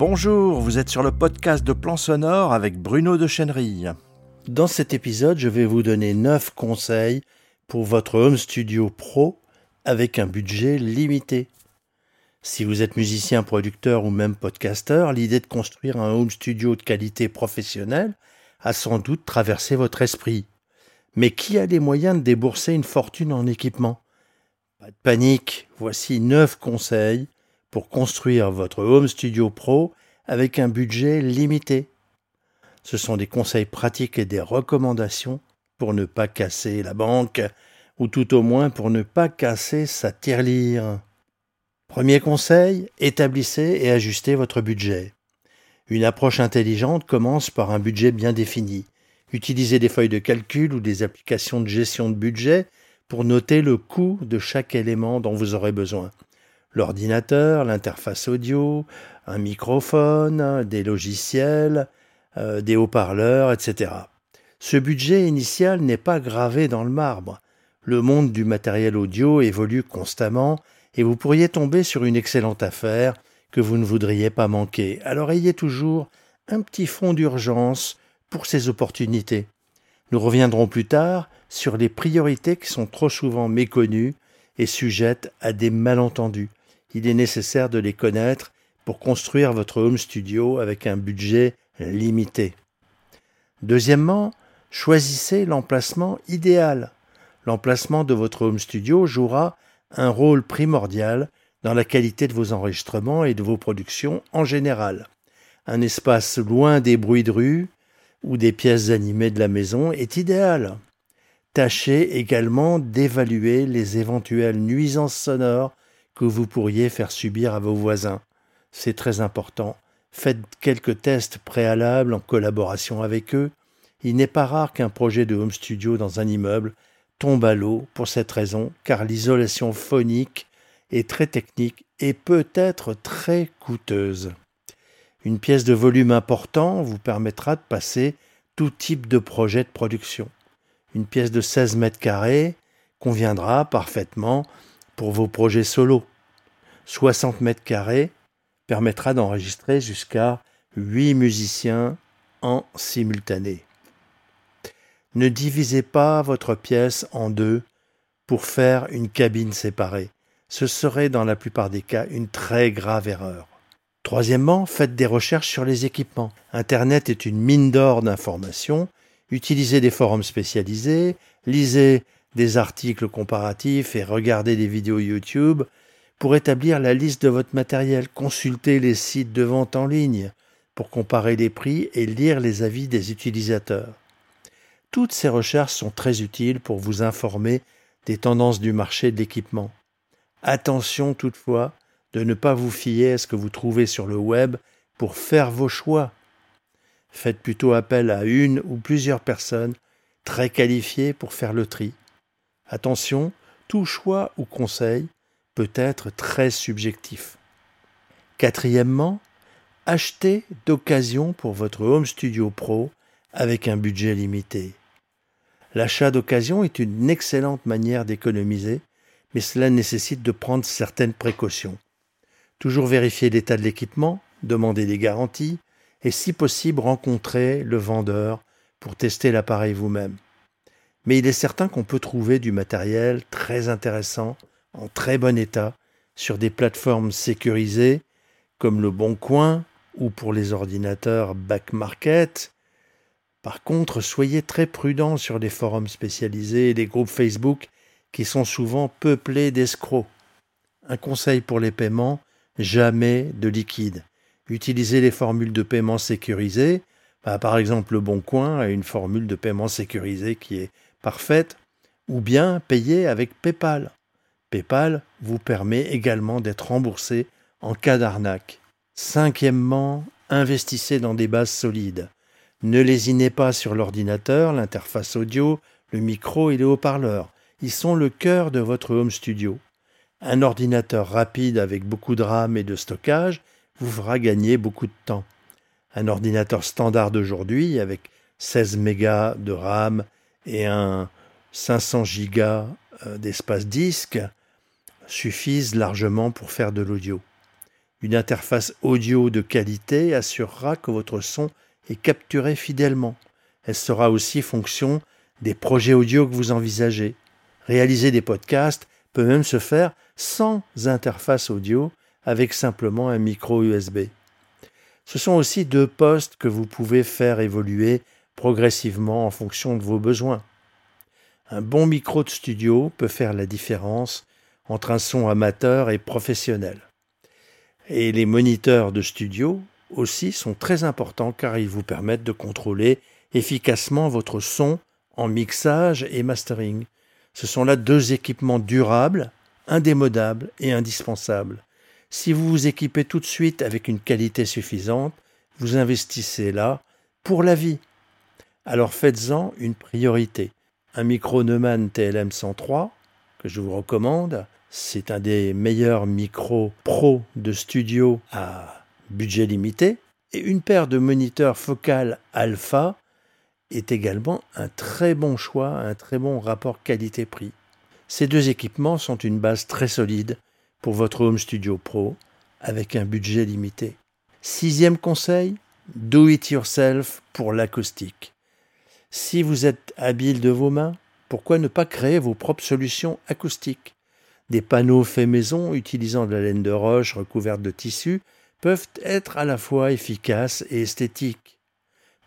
Bonjour, vous êtes sur le podcast de Plan Sonore avec Bruno de Chenery. Dans cet épisode, je vais vous donner 9 conseils pour votre home studio pro avec un budget limité. Si vous êtes musicien, producteur ou même podcasteur, l'idée de construire un home studio de qualité professionnelle a sans doute traversé votre esprit. Mais qui a les moyens de débourser une fortune en équipement? Pas de panique, voici 9 conseils pour construire votre home studio pro avec un budget limité. Ce sont des conseils pratiques et des recommandations pour ne pas casser la banque, ou tout au moins pour ne pas casser sa tirelire. Premier conseil, établissez et ajustez votre budget. Une approche intelligente commence par un budget bien défini. Utilisez des feuilles de calcul ou des applications de gestion de budget pour noter le coût de chaque élément dont vous aurez besoin l'ordinateur, l'interface audio, un microphone, des logiciels, euh, des haut-parleurs, etc. Ce budget initial n'est pas gravé dans le marbre. Le monde du matériel audio évolue constamment et vous pourriez tomber sur une excellente affaire que vous ne voudriez pas manquer. Alors ayez toujours un petit fonds d'urgence pour ces opportunités. Nous reviendrons plus tard sur les priorités qui sont trop souvent méconnues et sujettes à des malentendus il est nécessaire de les connaître pour construire votre home studio avec un budget limité. Deuxièmement, choisissez l'emplacement idéal. L'emplacement de votre home studio jouera un rôle primordial dans la qualité de vos enregistrements et de vos productions en général. Un espace loin des bruits de rue ou des pièces animées de la maison est idéal. Tâchez également d'évaluer les éventuelles nuisances sonores que vous pourriez faire subir à vos voisins. C'est très important. Faites quelques tests préalables en collaboration avec eux. Il n'est pas rare qu'un projet de home studio dans un immeuble tombe à l'eau pour cette raison, car l'isolation phonique est très technique et peut être très coûteuse. Une pièce de volume important vous permettra de passer tout type de projet de production. Une pièce de 16 mètres carrés conviendra parfaitement pour vos projets solo. 60 mètres carrés permettra d'enregistrer jusqu'à 8 musiciens en simultané. Ne divisez pas votre pièce en deux pour faire une cabine séparée. Ce serait dans la plupart des cas une très grave erreur. Troisièmement, faites des recherches sur les équipements. Internet est une mine d'or d'informations. Utilisez des forums spécialisés, lisez des articles comparatifs et regardez des vidéos YouTube pour établir la liste de votre matériel. Consultez les sites de vente en ligne pour comparer les prix et lire les avis des utilisateurs. Toutes ces recherches sont très utiles pour vous informer des tendances du marché de l'équipement. Attention toutefois de ne pas vous fier à ce que vous trouvez sur le web pour faire vos choix. Faites plutôt appel à une ou plusieurs personnes très qualifiées pour faire le tri. Attention, tout choix ou conseil peut être très subjectif. Quatrièmement, achetez d'occasion pour votre Home Studio Pro avec un budget limité. L'achat d'occasion est une excellente manière d'économiser, mais cela nécessite de prendre certaines précautions. Toujours vérifier l'état de l'équipement, demander des garanties, et si possible rencontrer le vendeur pour tester l'appareil vous-même mais il est certain qu'on peut trouver du matériel très intéressant, en très bon état, sur des plateformes sécurisées comme le Bon Coin ou pour les ordinateurs Back Market. Par contre, soyez très prudents sur les forums spécialisés et les groupes Facebook qui sont souvent peuplés d'escrocs. Un conseil pour les paiements, jamais de liquide. Utilisez les formules de paiement sécurisées. Bah, par exemple, le Bon Coin a une formule de paiement sécurisée qui est parfaite, ou bien payer avec PayPal. PayPal vous permet également d'être remboursé en cas d'arnaque. Cinquièmement, investissez dans des bases solides. Ne lésinez pas sur l'ordinateur, l'interface audio, le micro et les haut-parleurs. Ils sont le cœur de votre home studio. Un ordinateur rapide avec beaucoup de RAM et de stockage vous fera gagner beaucoup de temps. Un ordinateur standard d'aujourd'hui avec 16 mégas de RAM et un 500 gigas euh, d'espace disque suffisent largement pour faire de l'audio. Une interface audio de qualité assurera que votre son est capturé fidèlement. Elle sera aussi fonction des projets audio que vous envisagez. Réaliser des podcasts peut même se faire sans interface audio avec simplement un micro USB. Ce sont aussi deux postes que vous pouvez faire évoluer progressivement en fonction de vos besoins. Un bon micro de studio peut faire la différence entre un son amateur et professionnel. Et les moniteurs de studio aussi sont très importants car ils vous permettent de contrôler efficacement votre son en mixage et mastering. Ce sont là deux équipements durables, indémodables et indispensables. Si vous vous équipez tout de suite avec une qualité suffisante, vous investissez là pour la vie. Alors faites-en une priorité. Un micro Neumann TLM 103, que je vous recommande, c'est un des meilleurs micros pro de studio à budget limité. Et une paire de moniteurs focal alpha est également un très bon choix, un très bon rapport qualité-prix. Ces deux équipements sont une base très solide pour votre Home Studio Pro avec un budget limité. Sixième conseil, do it yourself pour l'acoustique. Si vous êtes habile de vos mains, pourquoi ne pas créer vos propres solutions acoustiques? Des panneaux faits maison utilisant de la laine de roche recouverte de tissu peuvent être à la fois efficaces et esthétiques.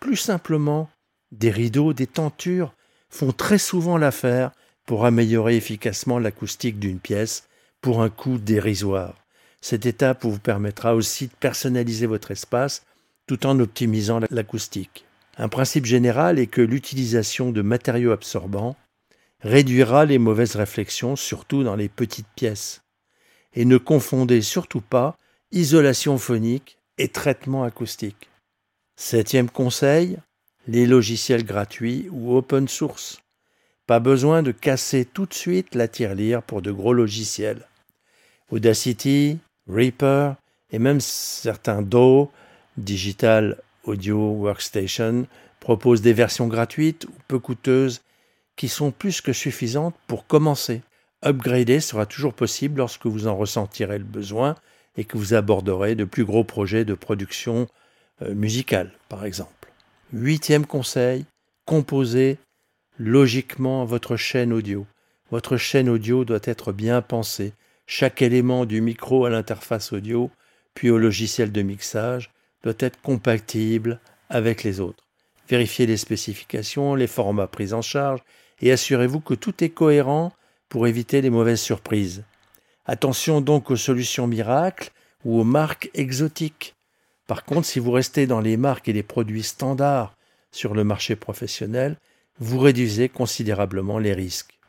Plus simplement, des rideaux, des tentures font très souvent l'affaire pour améliorer efficacement l'acoustique d'une pièce pour un coût dérisoire. Cette étape vous permettra aussi de personnaliser votre espace tout en optimisant l'acoustique. Un principe général est que l'utilisation de matériaux absorbants réduira les mauvaises réflexions, surtout dans les petites pièces. Et ne confondez surtout pas isolation phonique et traitement acoustique. Septième conseil, les logiciels gratuits ou open source. Pas besoin de casser tout de suite la tirelire pour de gros logiciels. Audacity, Reaper et même certains DAW, Digital Audio Workstation, proposent des versions gratuites ou peu coûteuses qui sont plus que suffisantes pour commencer. Upgrader sera toujours possible lorsque vous en ressentirez le besoin et que vous aborderez de plus gros projets de production euh, musicale, par exemple. Huitième conseil, composez logiquement votre chaîne audio. Votre chaîne audio doit être bien pensée. Chaque élément du micro à l'interface audio, puis au logiciel de mixage, doit être compatible avec les autres. Vérifiez les spécifications, les formats pris en charge et assurez-vous que tout est cohérent pour éviter les mauvaises surprises. Attention donc aux solutions miracles ou aux marques exotiques. Par contre, si vous restez dans les marques et les produits standards sur le marché professionnel, vous réduisez considérablement les risques.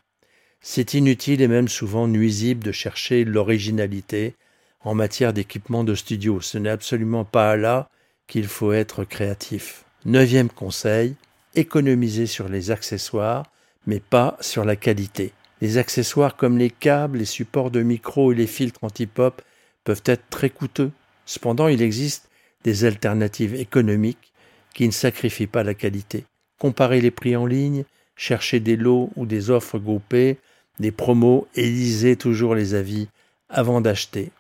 C'est inutile et même souvent nuisible de chercher l'originalité en matière d'équipement de studio. Ce n'est absolument pas là qu'il faut être créatif. Neuvième conseil, économisez sur les accessoires, mais pas sur la qualité. Les accessoires comme les câbles, les supports de micro et les filtres anti-pop peuvent être très coûteux. Cependant, il existe des alternatives économiques qui ne sacrifient pas la qualité. Comparez les prix en ligne, cherchez des lots ou des offres groupées, des promos et lisez toujours les avis avant d'acheter.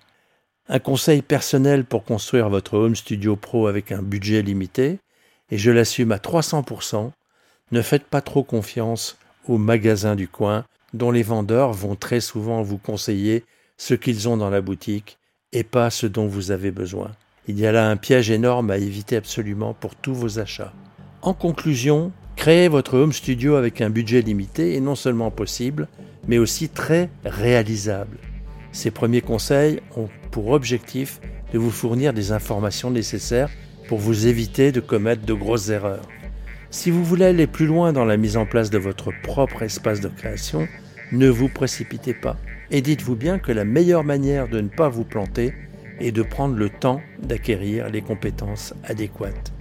Un conseil personnel pour construire votre home studio pro avec un budget limité, et je l'assume à 300%, ne faites pas trop confiance aux magasins du coin dont les vendeurs vont très souvent vous conseiller ce qu'ils ont dans la boutique et pas ce dont vous avez besoin. Il y a là un piège énorme à éviter absolument pour tous vos achats. En conclusion, créer votre home studio avec un budget limité est non seulement possible, mais aussi très réalisable. Ces premiers conseils ont pour objectif de vous fournir des informations nécessaires pour vous éviter de commettre de grosses erreurs. Si vous voulez aller plus loin dans la mise en place de votre propre espace de création, ne vous précipitez pas et dites-vous bien que la meilleure manière de ne pas vous planter est de prendre le temps d'acquérir les compétences adéquates.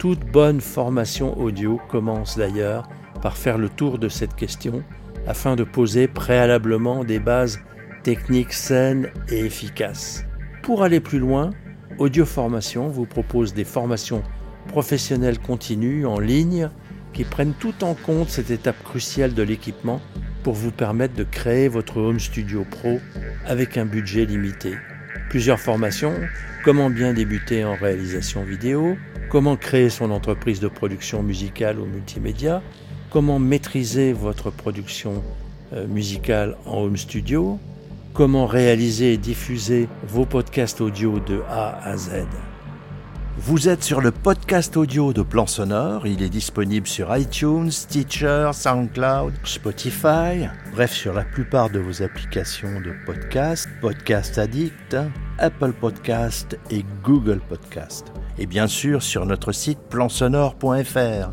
Toute bonne formation audio commence d'ailleurs par faire le tour de cette question afin de poser préalablement des bases techniques saines et efficaces. Pour aller plus loin, Audio Formation vous propose des formations professionnelles continues en ligne qui prennent tout en compte cette étape cruciale de l'équipement pour vous permettre de créer votre home studio pro avec un budget limité. Plusieurs formations, comment bien débuter en réalisation vidéo, comment créer son entreprise de production musicale ou multimédia, comment maîtriser votre production euh, musicale en home studio, comment réaliser et diffuser vos podcasts audio de A à Z. Vous êtes sur le podcast audio de Plan Sonore. Il est disponible sur iTunes, Stitcher, SoundCloud, Spotify, bref, sur la plupart de vos applications de podcast, Podcast Addict, Apple Podcast et Google Podcast. Et bien sûr sur notre site plansonore.fr.